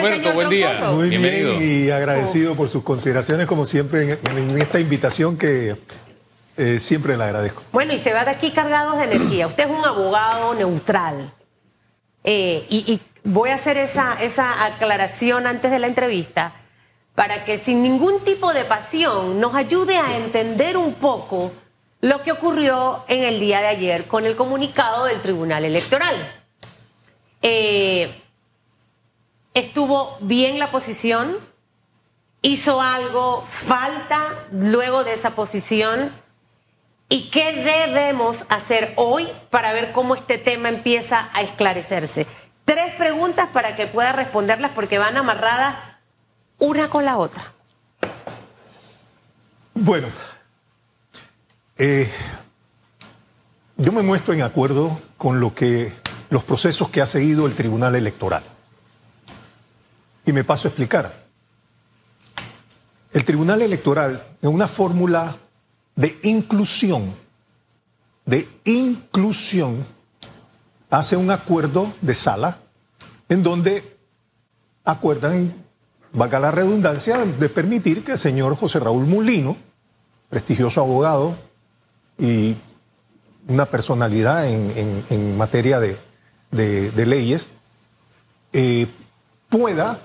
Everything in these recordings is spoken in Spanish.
Roberto, señor buen día. Troncoso? Muy Bienvenido. bien y agradecido por sus consideraciones, como siempre, en, en esta invitación que eh, siempre le agradezco. Bueno, y se va de aquí cargados de energía. Usted es un abogado neutral. Eh, y, y voy a hacer esa, esa aclaración antes de la entrevista para que sin ningún tipo de pasión nos ayude a entender un poco lo que ocurrió en el día de ayer con el comunicado del Tribunal Electoral. Eh, estuvo bien la posición, hizo algo, falta luego de esa posición. ¿Y qué debemos hacer hoy para ver cómo este tema empieza a esclarecerse? Tres preguntas para que pueda responderlas porque van amarradas una con la otra. Bueno, eh, yo me muestro en acuerdo con lo que los procesos que ha seguido el Tribunal Electoral. Y me paso a explicar. El Tribunal Electoral, en una fórmula de inclusión, de inclusión, hace un acuerdo de sala en donde acuerdan, valga la redundancia, de permitir que el señor José Raúl Mulino, prestigioso abogado y una personalidad en, materia de leyes, eh, pueda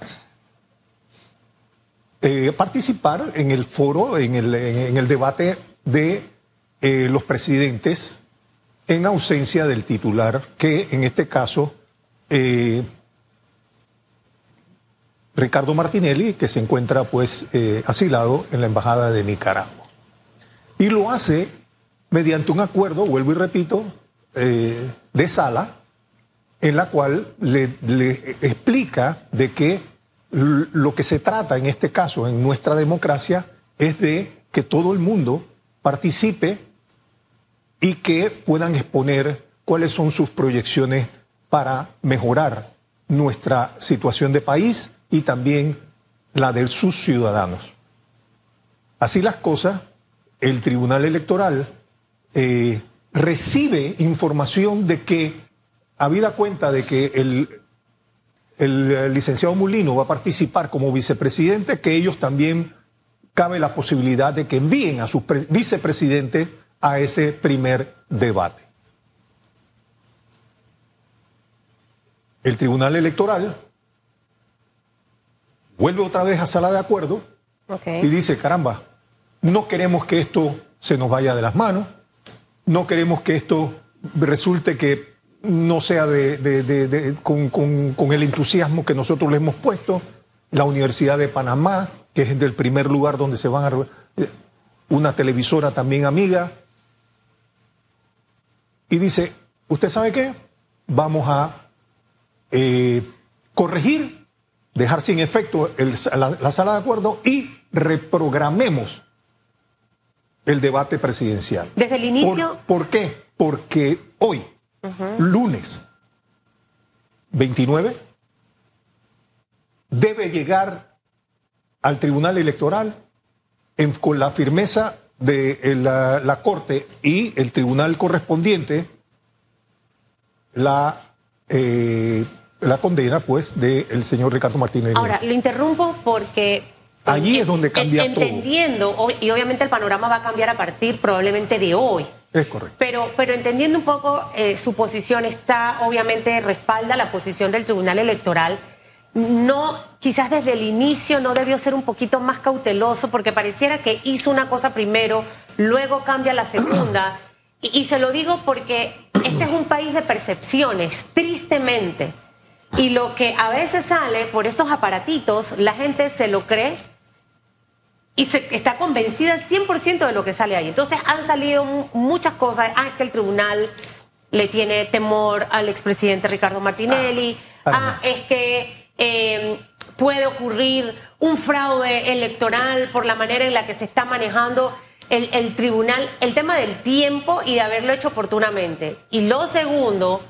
eh, participar en el foro, en el, en- el debate de eh, los presidentes en ausencia del titular, que en este caso eh, Ricardo Martinelli, que se encuentra pues asilado en la Embajada de Nicaragua. Y lo hace mediante un acuerdo, vuelvo y repito, de sala, en la cual le, explica de que lo que se trata en este caso, en nuestra democracia, es de que todo el mundo participe y que puedan exponer cuáles son sus proyecciones para mejorar nuestra situación de país y también la de sus ciudadanos. Así las cosas, el Tribunal Electoral eh, recibe información de que, habida cuenta de que el, el, eh, licenciado Mulino va a participar como vicepresidente, que ellos también cabe la posibilidad de que envíen a sus pre- vicepresidentes a ese primer debate. El Tribunal Electoral vuelve otra vez a sala de acuerdo y dice, caramba, no queremos que esto se nos vaya de las manos, no queremos que esto resulte que no sea de, de- de- de- con, con- con el entusiasmo que nosotros le hemos puesto. La Universidad de Panamá, que es del primer lugar donde se van a... eh, Una televisora también amiga. Y dice, ¿usted sabe qué? Vamos a eh, corregir, dejar sin efecto el- la, la sala de acuerdo y reprogramemos el debate presidencial. Desde el inicio, ¿Por, por qué? Porque hoy, lunes 29, debe llegar al Tribunal Electoral en- con la firmeza de eh, la, la Corte y el Tribunal correspondiente la, eh, la condena pues del señor Ricardo Martínez. ahora lo interrumpo porque Allí es donde cambia en- todo. entendiendo y obviamente el panorama va a cambiar a partir probablemente de hoy. Es correcto. Pero, pero entendiendo un poco eh, su posición, está obviamente respalda la posición del Tribunal Electoral. No, quizás desde el inicio no debió ser un poquito más cauteloso porque pareciera que hizo una cosa primero, luego cambia la segunda. Y, y se lo digo porque este es un país de percepciones, tristemente. Y lo que a veces sale por estos aparatitos, la gente se lo cree y se, está convencida al 100% de lo que sale ahí. Entonces han salido mu- muchas cosas. Ah, es que el tribunal le tiene temor al expresidente Ricardo Martinelli. Ah, Ah, es que eh, puede ocurrir un fraude electoral por la manera en la que se está manejando el, el tribunal. El tema del tiempo y de haberlo hecho oportunamente. Y lo segundo,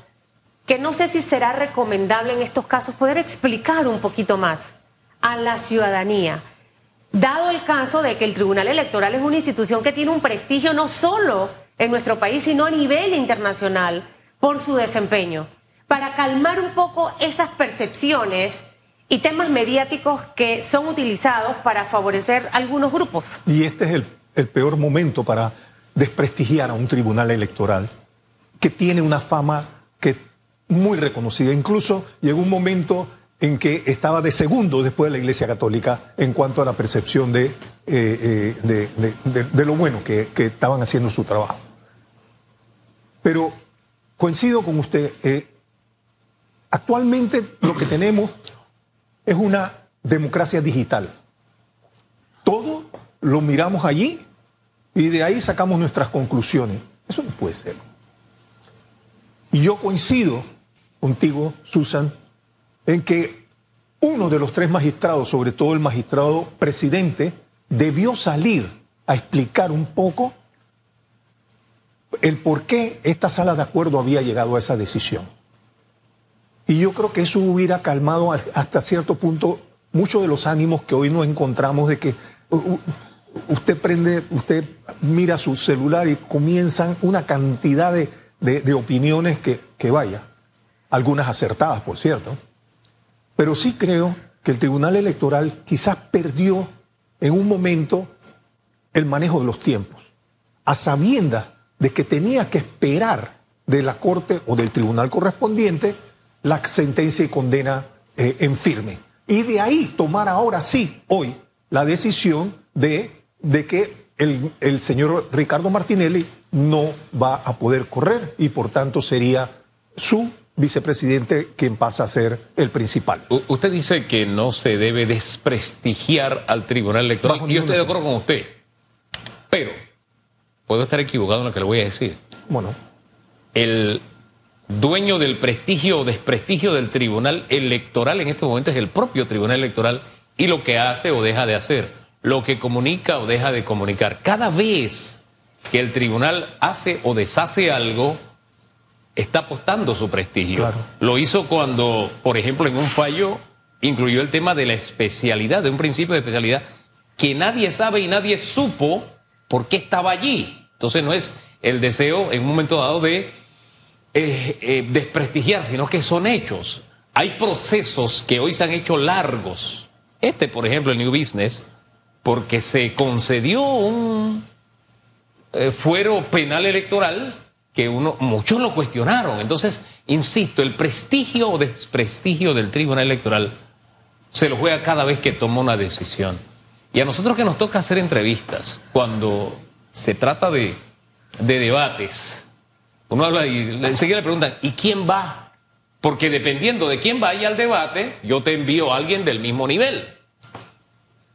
que no sé si será recomendable en estos casos poder explicar un poquito más a la ciudadanía. Dado el caso de que el Tribunal Electoral es una institución que tiene un prestigio no solo en nuestro país, sino a nivel internacional por su desempeño. Para calmar un poco esas percepciones y temas mediáticos que son utilizados para favorecer algunos grupos. Y este es el, peor momento para desprestigiar a un tribunal electoral que tiene una fama que muy reconocida. Incluso llegó un momento en que estaba de segundo después de la Iglesia Católica en cuanto a la percepción de, eh, eh, de, lo bueno que, que, estaban haciendo su trabajo. Pero coincido con usted, eh, actualmente lo que tenemos es una democracia digital. Todo lo miramos allí y de ahí sacamos nuestras conclusiones. Eso no puede ser. Y yo coincido contigo, Susan, en que uno de los tres magistrados, sobre todo el magistrado presidente, debió salir a explicar un poco el por qué esta sala de acuerdo había llegado a esa decisión. Y yo creo que eso hubiera calmado hasta cierto punto muchos de los ánimos que hoy nos encontramos de que usted prende, usted mira su celular y comienzan una cantidad de, de, de opiniones que, que vaya, algunas acertadas, por cierto. Pero sí creo que el Tribunal Electoral quizás perdió en un momento el manejo de los tiempos, a sabiendas de que tenía que esperar de la Corte o del tribunal correspondiente la sentencia y condena eh, en firme. Y de ahí tomar ahora sí, hoy, la decisión de, de que el, el señor Ricardo Martinelli no va a poder correr y por tanto sería su vicepresidente quien pasa a ser el principal. U usted dice que no se debe desprestigiar al Tribunal Electoral. Bajo y yo estoy de acuerdo con usted. Pero puedo estar equivocado en lo que le voy a decir. Bueno. El dueño del prestigio o desprestigio del Tribunal Electoral en este momento es el propio Tribunal Electoral y lo que hace o deja de hacer, lo que comunica o deja de comunicar. Cada vez que el tribunal hace o deshace algo, está apostando su prestigio. Claro. Lo hizo cuando, por ejemplo, en un fallo incluyó el tema de la especialidad, de un principio de especialidad que nadie sabe y nadie supo por qué estaba allí. Entonces no es el deseo en un momento dado de eh, eh, desprestigiar, sino que son hechos. Hay procesos que hoy se han hecho largos. Este, por ejemplo, el New Business, porque se concedió un eh, fuero penal electoral que uno, muchos lo cuestionaron. Entonces, insisto, el prestigio o desprestigio del Tribunal Electoral se lo juega cada vez que toma una decisión. Y a nosotros que nos toca hacer entrevistas, cuando se trata de, de debates, uno habla y enseguida le preguntan, ¿y quién va? Porque dependiendo de quién vaya al debate, yo te envío a alguien del mismo nivel.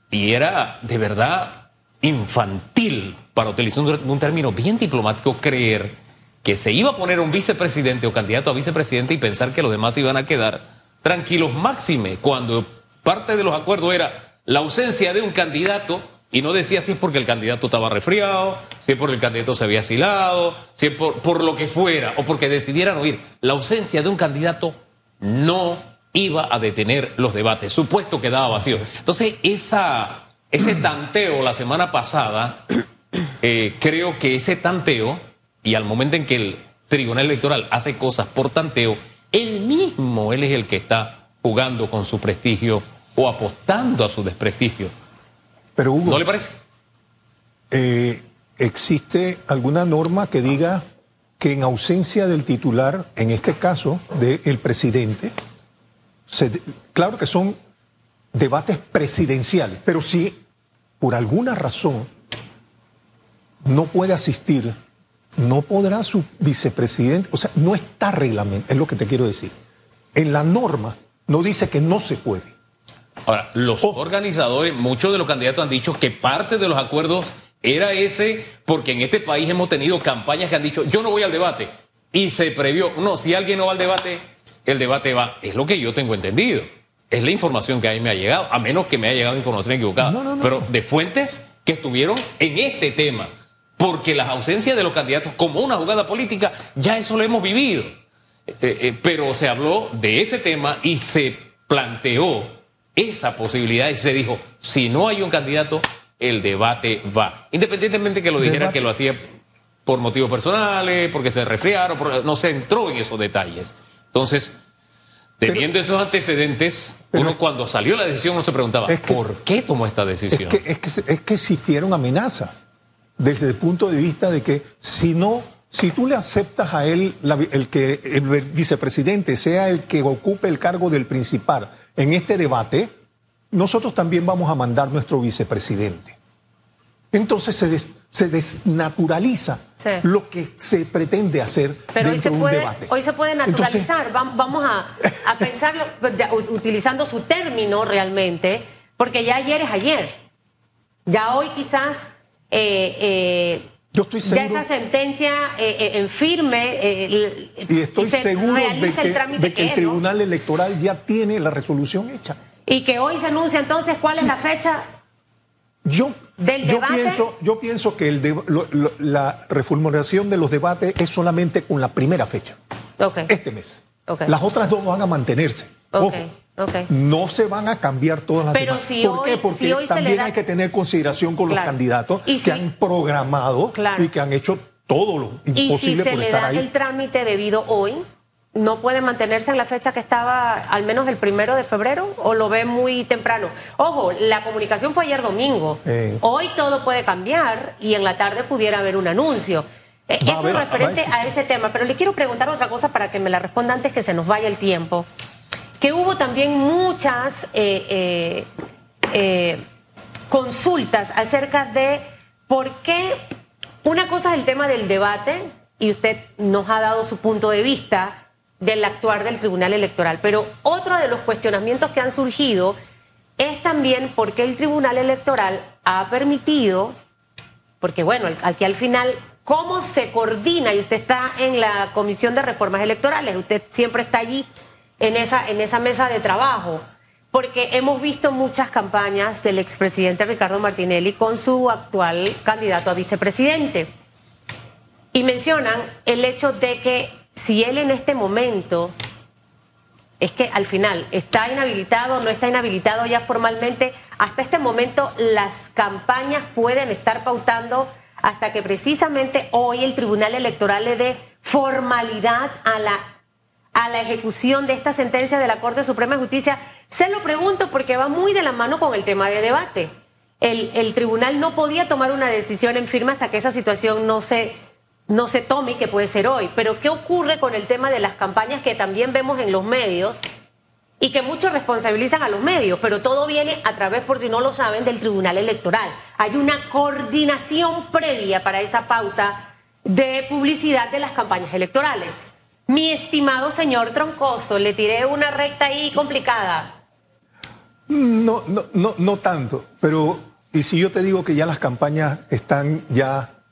Y era de verdad infantil, para utilizar un, un término bien diplomático, creer que se iba a poner un vicepresidente o candidato a vicepresidente y pensar que los demás iban a quedar tranquilos máxime, cuando parte de los acuerdos era la ausencia de un candidato y no decía si es porque el candidato estaba resfriado, si es porque el candidato se había asilado, si es por, por lo que fuera, o porque decidieran oír. La ausencia de un candidato no iba a detener los debates. Supuesto quedaba vacío. Entonces, esa, ese tanteo la semana pasada, eh, creo que ese tanteo, y al momento en que el Tribunal Electoral hace cosas por tanteo, él mismo, él es el que está jugando con su prestigio o apostando a su desprestigio. Pero Hugo, ¿No le parece? Eh, ¿Existe alguna norma que diga que en ausencia del titular, en este caso del presidente, se, claro que son debates presidenciales, pero si por alguna razón no puede asistir, no podrá su vicepresidente, o sea, no está reglamento, es lo que te quiero decir. En la norma no dice que no se puede. Ahora, los organizadores, muchos de los candidatos han dicho que parte de los acuerdos era ese, porque en este país hemos tenido campañas que han dicho, yo no voy al debate. Y se previó, no, si alguien no va al debate, el debate va. Es lo que yo tengo entendido. Es la información que a mí me ha llegado, a menos que me haya llegado información equivocada. No, no, no. Pero de fuentes que estuvieron en este tema. Porque las ausencias de los candidatos, como una jugada política, ya eso lo hemos vivido. Eh, eh, pero se habló de ese tema y se planteó esa posibilidad y se dijo, si no hay un candidato, el debate va. Independientemente que lo dijera que lo hacía por motivos personales, porque se resfriaron, por- no se entró en esos detalles. Entonces, Teniendo esos antecedentes, uno cuando salió la decisión uno se preguntaba, Es que- ¿por qué tomó esta decisión? Es que, es, que, es que existieron amenazas desde el punto de vista de que si no, si tú le aceptas a él la el que el vicepresidente sea el que ocupe el cargo del principal en este debate, nosotros también vamos a mandar nuestro vicepresidente. Entonces se, des- se desnaturaliza Sí. lo que se pretende hacer Pero dentro de un puede, debate. hoy se puede naturalizar. Vam- Vamos a, a pensarlo pues, utilizando su término realmente, porque ya ayer es ayer. Ya hoy quizás eh, eh, Yo estoy ya seguro- esa sentencia eh, eh, en firme eh, y estoy se seguro de que, el trámite de que el es, ¿no? Tribunal Electoral ya tiene la resolución hecha. Y que hoy se anuncia entonces cuál es la fecha. Yo, ¿Del yo debate? pienso, yo pienso que el de- lo- lo- la reformulación de los debates es solamente con la primera fecha, este mes. Las otras dos van a mantenerse. Ojo, ok. no se van a cambiar todas las Pero demás. si ¿Por hoy- qué? Porque si hoy también da- hay que tener consideración con Claro. los candidatos Y que si- han programado Claro. y que han hecho todo lo Y si imposible se por le estar da ahí. el trámite debido hoy, ¿no puede mantenerse en la fecha que estaba al menos el primero de febrero o lo ve muy temprano? Ojo, la comunicación fue ayer domingo. Eh. Hoy todo puede cambiar y en la tarde pudiera haber un anuncio. Eh, a Eso es referente a a ese tema, pero le quiero preguntar otra cosa para que me la responda antes que se nos vaya el tiempo. Que hubo también muchas eh, eh, eh, consultas acerca de por qué una cosa es el tema del debate y usted nos ha dado su punto de vista del actuar del Tribunal Electoral, pero otro de los cuestionamientos que han surgido es también por qué el Tribunal Electoral ha permitido porque bueno, aquí al final, ¿cómo se coordina? Y usted está en la Comisión de Reformas Electorales, usted siempre está allí en esa, en esa mesa de trabajo, porque hemos visto muchas campañas del expresidente Ricardo Martinelli con su actual candidato a vicepresidente. Y mencionan el hecho de que si él en este momento es que al final está inhabilitado, no está inhabilitado ya formalmente. Hasta este momento las campañas pueden estar pautando hasta que precisamente hoy el Tribunal Electoral le dé formalidad a la, a la ejecución de esta sentencia de la Corte Suprema de Justicia. Se lo pregunto porque va muy de la mano con el tema de debate. El, tribunal no podía tomar una decisión en firme hasta que esa situación no se, no se tome que puede ser hoy. Pero ¿qué ocurre con el tema de las campañas que también vemos en los medios y que muchos responsabilizan a los medios? Pero todo viene a través, por si no lo saben, del Tribunal Electoral. Hay una coordinación previa para esa pauta de publicidad de las campañas electorales. Mi estimado señor Troncoso, le tiré una recta ahí complicada. No, no, no, no tanto, pero y si yo te digo que ya las campañas están ya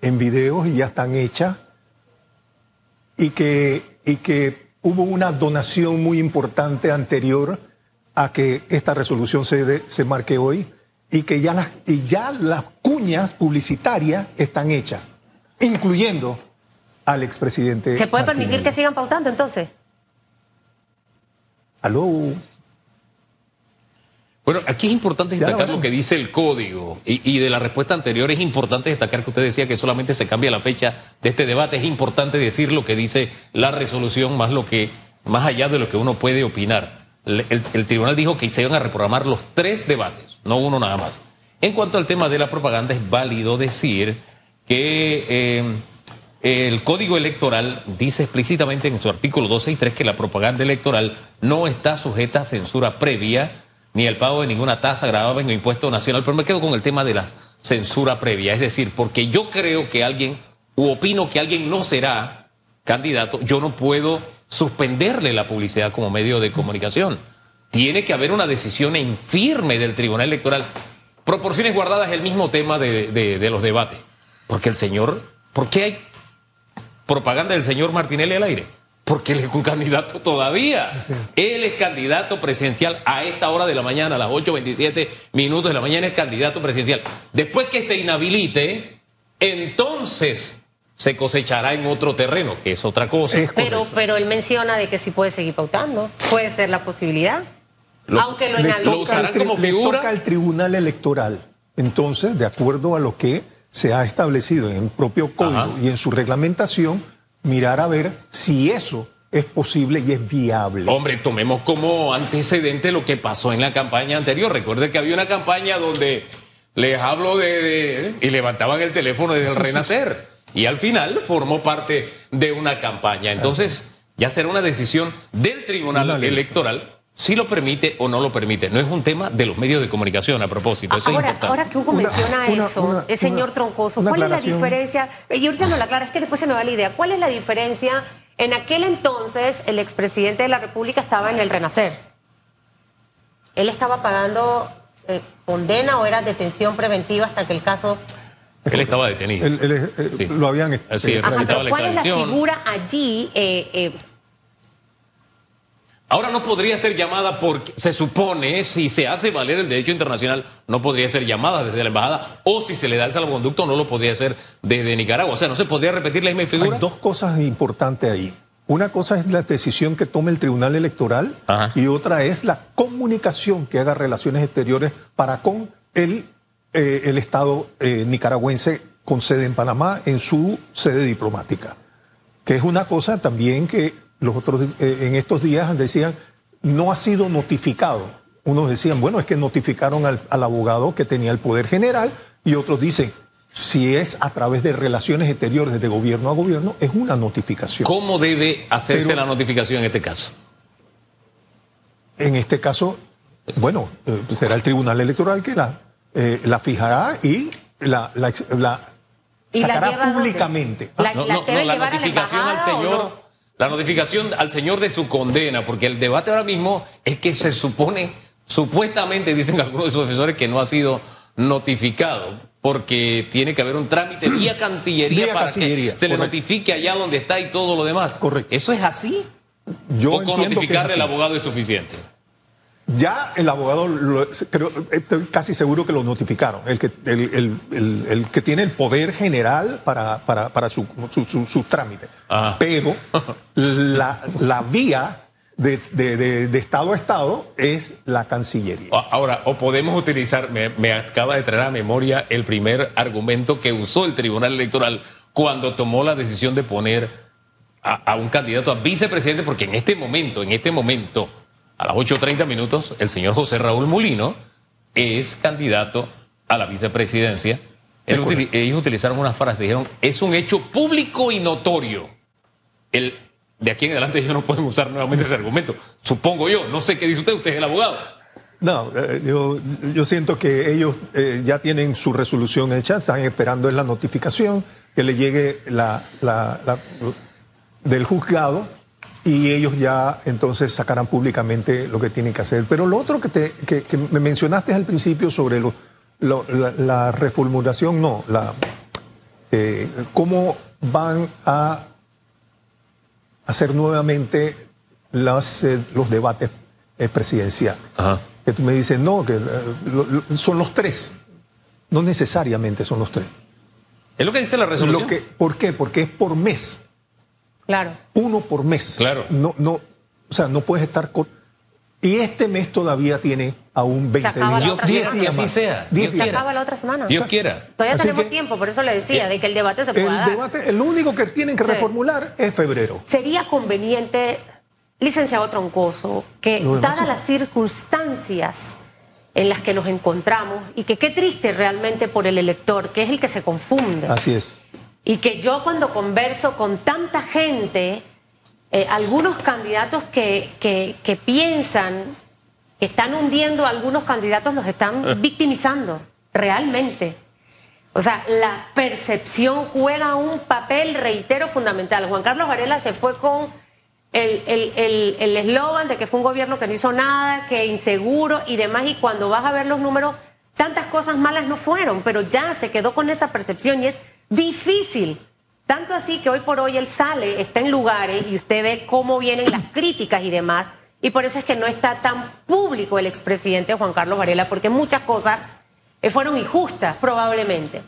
en videos y ya están hechas y que, y que hubo una donación muy importante anterior a que esta resolución se, se marque hoy y que ya las, y ya las cuñas publicitarias están hechas, incluyendo al expresidente. ¿Se puede permitir que sigan pautando entonces? Aló. Bueno, aquí es importante destacar lo lo que dice el código y, y de la respuesta anterior es importante destacar que usted decía que solamente se cambia la fecha de este debate. Es importante decir lo que dice la resolución más lo que más allá de lo que uno puede opinar. El, el- el tribunal dijo que se iban a reprogramar los tres debates, no uno nada más. En cuanto al tema de la propaganda, es válido decir que eh, el Código Electoral dice explícitamente en su artículo 12 y 3 que la propaganda electoral no está sujeta a censura previa ni el pago de ninguna tasa grabada en impuesto nacional. Pero me quedo con el tema de la censura previa. Es decir, porque yo creo que alguien, u opino que alguien no será candidato, yo no puedo suspenderle la publicidad como medio de comunicación. Tiene que haber una decisión en firme del Tribunal Electoral. Proporciones guardadas el mismo tema de- de los debates. Porque el señor, ¿por qué hay propaganda del señor Martinelli al aire? Porque él es un candidato todavía. Él es candidato presidencial a esta hora de la mañana, a las 8.27 minutos de la mañana, es candidato presidencial. Después que se inhabilite, entonces se cosechará en otro terreno, que es otra cosa. Es Pero, pero él menciona de que sí puede seguir pautando. Puede ser la posibilidad. Lo- Aunque lo Le inhabilite. lo usarán le toca al Tribunal Electoral. Entonces, de acuerdo a lo que se ha establecido en el propio código Ajá. y en su reglamentación, mirar a ver si eso es posible y es viable. Hombre, tomemos como antecedente lo que pasó en la campaña anterior. Recuerde que había una campaña donde les hablo de, y levantaban el teléfono desde el Renacer. Y al final formó parte de una campaña. Entonces, ya será una decisión del Tribunal Electoral si lo permite o no lo permite. No es un tema de los medios de comunicación a propósito. Eso ahora, es importante. ahora que Hugo menciona eso, el señor Troncoso, ¿cuál es la diferencia? Y ahorita no la aclara, es que después se me va la idea. ¿Cuál es la diferencia? En aquel entonces, el expresidente de la República estaba en el Renacer. Él estaba pagando eh, condena o era detención preventiva hasta que el caso él estaba detenido. Eh, lo habían sí, ¿Cuál es la figura allí? Eh, eh, Ahora no podría ser llamada porque se supone, si se hace valer el derecho internacional, no podría ser llamada desde la embajada, o si se le da el salvoconducto, no lo podría hacer desde Nicaragua. O sea, no se podría repetir la misma figura. Hay dos cosas importantes ahí. Una cosa es la decisión que tome el Tribunal Electoral y otra es la comunicación que haga Relaciones Exteriores para con el, eh, el Estado eh, nicaragüense con sede en Panamá en su sede diplomática. Que es una cosa también que los otros, eh, en estos días decían, no ha sido notificado. Unos decían, bueno, es que notificaron al, abogado que tenía el poder general y otros dicen, si es a través de relaciones exteriores de gobierno a gobierno, es una notificación. ¿Cómo debe hacerse la notificación en este caso? En este caso, bueno, eh, será el Tribunal Electoral que la, eh, la fijará y la, sacará públicamente. La, no, la notificación al señor la notificación al señor de su condena, porque el debate ahora mismo es que se supone, supuestamente dicen algunos de sus defensores que no ha sido notificado, porque tiene que haber un trámite vía Cancillería para que se le notifique allá donde está y todo lo demás. Correcto. ¿Eso es así? Yo ¿O con notificarle al abogado es suficiente? Ya el abogado, creo, estoy casi seguro que lo notificaron, el que, el, que tiene el poder general para, para, su, su, trámite. Ah. Pero la, vía de, Estado a Estado es la Cancillería. Ahora, o podemos utilizar, me, acaba de traer a memoria el primer argumento que usó el Tribunal Electoral cuando tomó la decisión de poner a, a un candidato a vicepresidente, porque en este momento, en este momento a las 8.30 minutos, el señor José Raúl Molino es candidato a la vicepresidencia. ellos utilizaron una frase, dijeron, es un hecho público y notorio. El, de aquí en adelante ellos no pueden usar nuevamente ese argumento. Supongo yo, no sé qué dice usted, usted es el abogado. No, eh, yo, yo, siento que ellos eh, ya tienen su resolución hecha, están esperando en la notificación que le llegue la, la del juzgado y ellos ya entonces sacarán públicamente lo que tienen que hacer. Pero lo otro que, te, que, me mencionaste al principio sobre lo, la, reformulación, no, la, eh, cómo van a hacer nuevamente las, eh, los debates eh, presidenciales. Que tú me dices, no, que son los tres. No necesariamente son los tres. Es lo que dice la resolución. Lo que, ¿Por qué? Porque es por mes. Claro. Uno por mes. Claro. No, no, o sea, no puedes estar con. Y este mes todavía tiene aún 20 días. Dios quiera que así sea. Dios se acaba la otra semana. Dios quiera. Todavía tenemos tiempo, por eso le decía, de que el debate se pueda el Debate, el único que tienen que reformular es febrero. Sería conveniente, licenciado Troncoso, que dadas las circunstancias en las que nos encontramos, y que qué triste realmente por el elector, que es el que se confunde. Así es. Y que yo cuando converso con tanta gente, eh, algunos candidatos que, que, piensan que están hundiendo a algunos candidatos los están eh. victimizando, realmente. O sea, la percepción juega un papel, reitero, fundamental. Juan Carlos Varela se fue con el eslogan el, de que fue un gobierno que no hizo nada, que inseguro y demás, y cuando vas a ver los números, tantas cosas malas no fueron, pero ya se quedó con esa percepción y es difícil. Tanto así que hoy por hoy él sale, está en lugares y usted ve cómo vienen las críticas y demás. Y por eso es que no está tan público el expresidente Juan Carlos Varela, porque muchas cosas eh, fueron injustas, probablemente.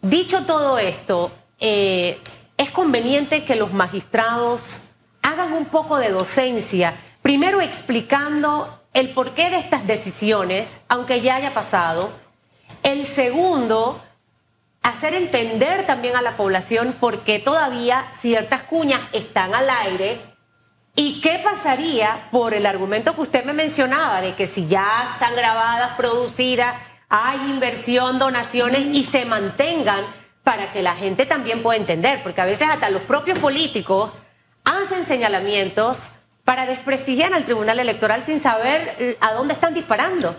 Dicho todo esto, eh, es conveniente que los magistrados hagan un poco de docencia, primero explicando el porqué de estas decisiones, aunque ya haya pasado. El segundo, hacer entender también a la población por qué todavía ciertas cuñas están al aire ¿Y qué pasaría por el argumento que usted me mencionaba de que si ya están grabadas, producidas, hay inversión, donaciones y se mantengan para que la gente también pueda entender? Porque a veces hasta los propios políticos hacen señalamientos para desprestigiar al Tribunal Electoral sin saber eh, a dónde están disparando.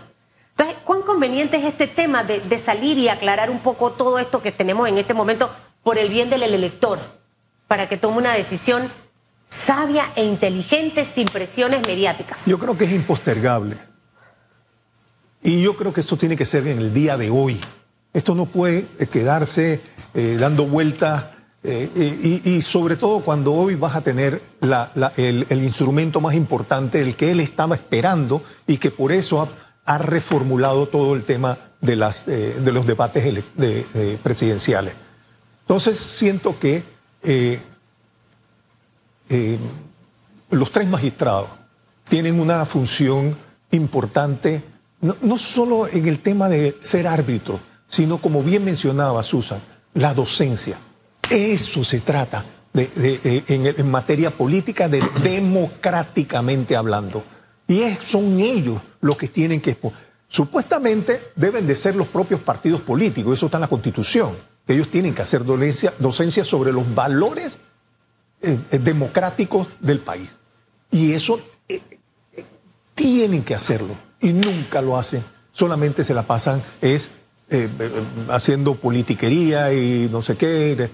Entonces, ¿cuán conveniente es este tema de, salir y aclarar un poco todo esto que tenemos en este momento por el bien del elector, para que tome una decisión sabia e inteligente sin presiones mediáticas? Yo creo que es impostergable. Y yo creo que esto tiene que ser en el día de hoy. Esto no puede eh, quedarse eh, dando vueltas eh, y, sobre todo cuando hoy vas a tener el, el, instrumento más importante, el que él estaba esperando y que por eso ha, ha reformulado todo el tema de, las, eh, de los debates de, de, presidenciales. Entonces siento que eh, eh, los tres magistrados tienen una función importante, no, no solo en el tema de ser árbitro, sino como bien mencionaba Susan, la docencia. Eso se trata de, en, en, materia política, de democráticamente hablando. Y son ellos los que tienen que... Supuestamente deben de ser los propios partidos políticos, eso está en la Constitución. Ellos tienen que hacer docencia, docencia sobre los valores eh, eh, democráticos del país. Y eso eh, tienen que hacerlo. Y nunca lo hacen. Solamente se la pasan es haciendo politiquería y no sé qué.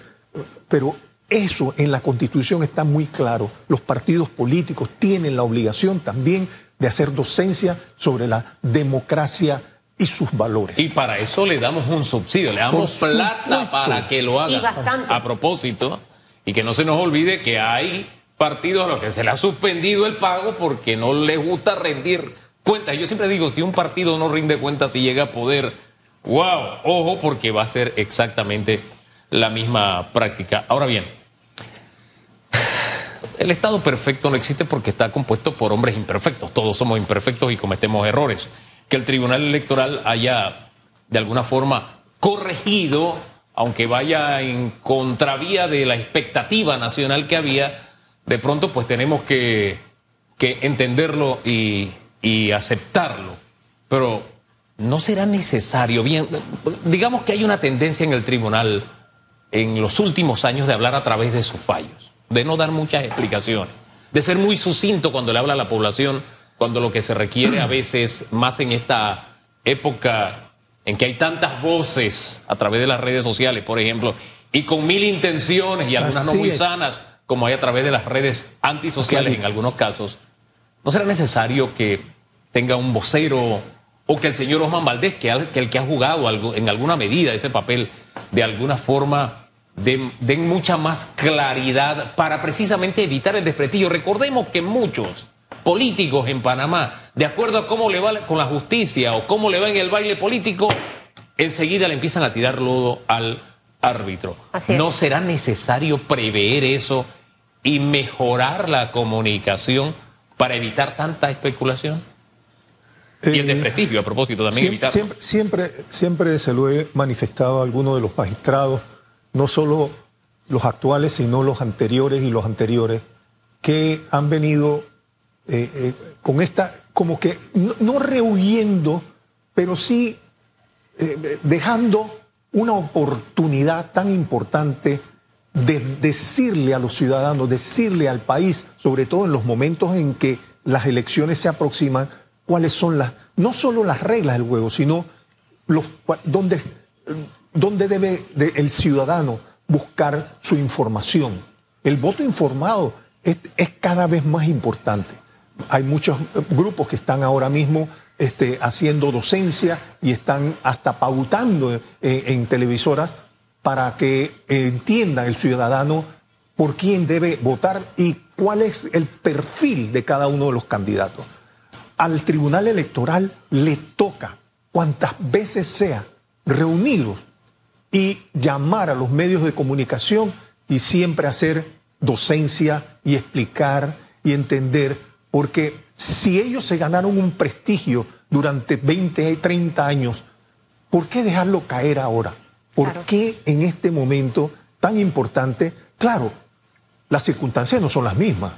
Pero eso en la Constitución está muy claro. Los partidos políticos tienen la obligación también de hacer docencia sobre la democracia y sus valores. Y para eso le damos un subsidio, le damos Por plata supuesto. para que lo haga. A propósito, y que no se nos olvide que hay partidos a los que se le ha suspendido el pago porque no les gusta rendir cuentas. Yo siempre digo, si un partido no rinde cuentas y llega a poder, wow, ojo, porque va a ser exactamente la misma práctica. Ahora bien, el Estado perfecto no existe porque está compuesto por hombres imperfectos. Todos somos imperfectos y cometemos errores. Que el Tribunal Electoral haya, de alguna forma, corregido, aunque vaya en contravía de la expectativa nacional que había, de pronto pues tenemos que, entenderlo y, y aceptarlo. Pero no será necesario, bien, digamos que hay una tendencia en el tribunal en los últimos años de hablar a través de sus fallos de no dar muchas explicaciones, de ser muy sucinto cuando le habla a la población, cuando lo que se requiere a veces, más en esta época en que hay tantas voces a través de las redes sociales, por ejemplo, y con mil intenciones y algunas Así no muy es. sanas, como hay a través de las redes antisociales en algunos casos, ¿no será necesario que tenga un vocero o que el señor Osman Valdés, que, que el que ha jugado algo, en alguna medida ese papel, de alguna forma den, den, mucha más claridad para precisamente evitar el desprestigio. Recordemos que muchos políticos en Panamá, de acuerdo a cómo le va con la justicia o cómo le va en el baile político, enseguida le empiezan a tirar lodo al árbitro. ¿No será necesario prever eso y mejorar la comunicación para evitar tanta especulación? Eh, y el desprestigio, a propósito, también siempre, siempre, siempre, siempre se lo he manifestado a algunos de los magistrados no solo los actuales, sino los anteriores y los anteriores, que han venido eh, eh, con esta, como que no, rehuyendo, pero sí eh, dejando una oportunidad tan importante de decirle a los ciudadanos, decirle al país, sobre todo en los momentos en que las elecciones se aproximan, cuáles son las, no solo las reglas del juego, sino los, donde ¿Dónde debe de el ciudadano buscar su información? El voto informado es, es, cada vez más importante. Hay muchos eh, grupos que están ahora mismo este, haciendo docencia y están hasta pautando en, eh, en televisoras para que entienda el ciudadano por quién debe votar y cuál es el perfil de cada uno de los candidatos. Al Tribunal Electoral le toca, cuantas veces sea, reunidos y llamar a los medios de comunicación y siempre hacer docencia y explicar y entender, porque si ellos se ganaron un prestigio durante 20, 30 años, ¿por qué dejarlo caer ahora? ¿Por claro. qué en este momento tan importante? Claro, las circunstancias no son las mismas.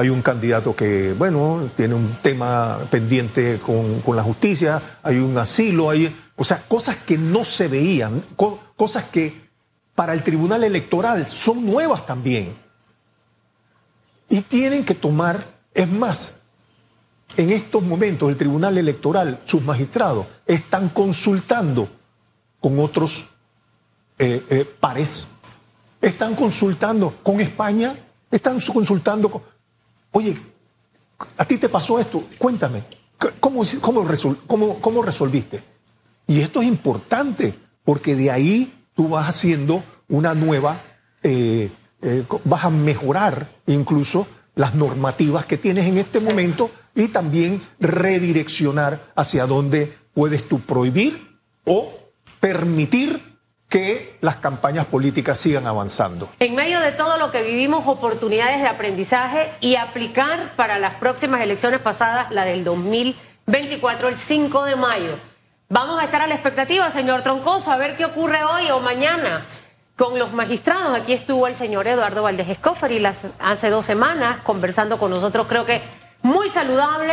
Hay un candidato que, bueno, tiene un tema pendiente con, con la justicia, hay un asilo, hay, o sea, cosas que no se veían, co- cosas que para el Tribunal Electoral son nuevas también. Y tienen que tomar, es más, en estos momentos el Tribunal Electoral, sus magistrados, están consultando con otros eh, eh, pares, están consultando con España, están su- consultando con... Oye, a ti te pasó esto, cuéntame, ¿cómo, cómo, resol- cómo- cómo resolviste? Y esto es importante, porque de ahí tú vas haciendo una nueva, eh, eh, vas a mejorar incluso las normativas que tienes en este momento y también redireccionar hacia dónde puedes tú prohibir o permitir que las campañas políticas sigan avanzando. En medio de todo lo que vivimos, oportunidades de aprendizaje y aplicar para las próximas elecciones pasadas, la del 2024, el 5 de mayo. Vamos a estar a la expectativa, señor Troncoso, a ver qué ocurre hoy o mañana con los magistrados. Aquí estuvo el señor Eduardo Valdés Escoffer y las, hace dos semanas conversando con nosotros. Creo que muy saludable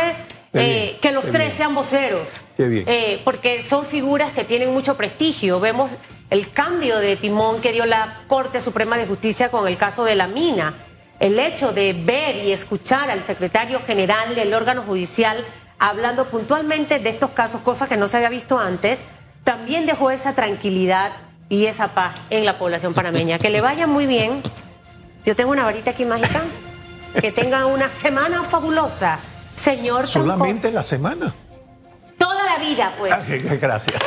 eh, bien, que los tres bien. sean voceros. Qué bien. Eh, porque son figuras que tienen mucho prestigio. Vemos el cambio de timón que dio la Corte Suprema de Justicia con el caso de la mina. El hecho de ver y escuchar al secretario general del órgano judicial hablando puntualmente de estos casos, cosas que no se había visto antes, también dejó esa tranquilidad y esa paz en la población panameña. Que le vaya muy bien. Yo tengo una varita aquí mágica. Que tenga una semana fabulosa, señor. Solamente la semana. Toda la vida, pues. Gracias.